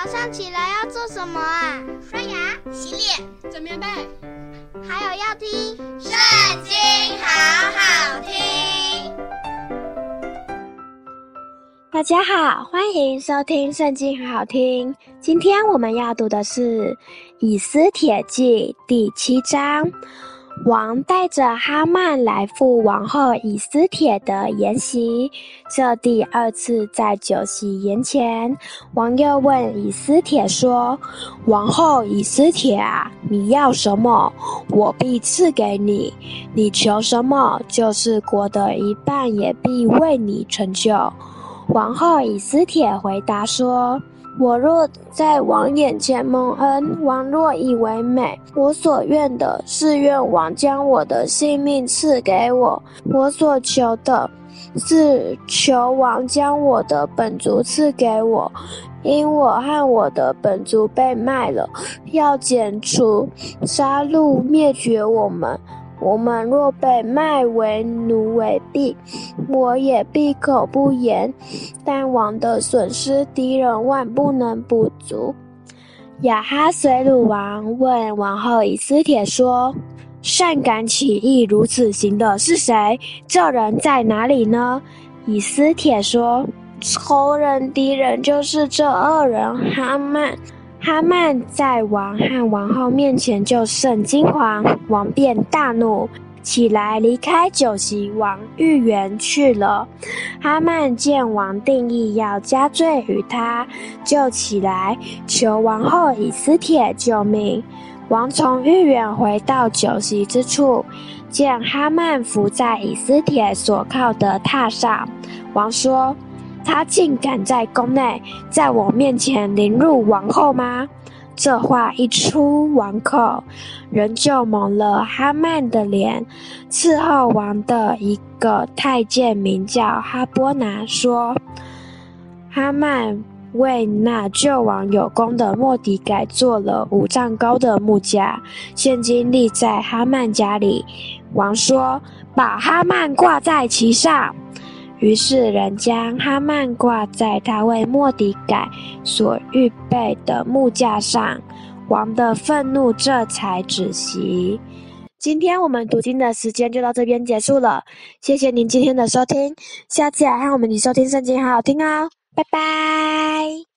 早上起来要做什么啊？刷牙、洗脸、整棉被，还有要听《圣经》，好好听。大家好，欢迎收听《圣经》，很好听。今天我们要读的是《以斯帖记》第七章。王带着哈曼来赴王后以斯帖的筵席。这第二次在酒席筵前，王又问以斯帖说：“王后以斯帖啊，你要什么，我必赐给你；你求什么，就是国的一半也必为你成就。”王后以斯帖回答说。我若在王眼前蒙恩，王若以为美，我所愿的是愿王将我的性命赐给我。我所求的是求王将我的本族赐给我，因我和我的本族被卖了，要剪除、杀戮、灭绝我们。我们若被卖为奴为婢，我也闭口不言。但王的损失，敌人万不能补足。亚哈随鲁王问王后以斯帖说：“擅敢起意如此行的是谁？这人在哪里呢？”以斯帖说：“仇人敌人就是这二人哈曼。”哈曼在王和王后面前就甚惊惶，王便大怒，起来离开酒席，往御园去了。哈曼见王定意要加罪于他，就起来求王后以斯帖救命。王从御园回到酒席之处，见哈曼伏在以斯帖所靠的榻上，王说。他竟敢在宫内，在我面前凌辱王后吗？这话一出王口，人就蒙了哈曼的脸。伺候王的一个太监名叫哈波拿，说：哈曼为那救王有功的莫迪改做了五丈高的木架，现今立在哈曼家里。王说：把哈曼挂在其上。于是人将哈曼挂在他为莫迪改所预备的木架上，王的愤怒这才止息。今天我们读经的时间就到这边结束了，谢谢您今天的收听，下次来看我们的收听圣经，好好听哦，拜拜。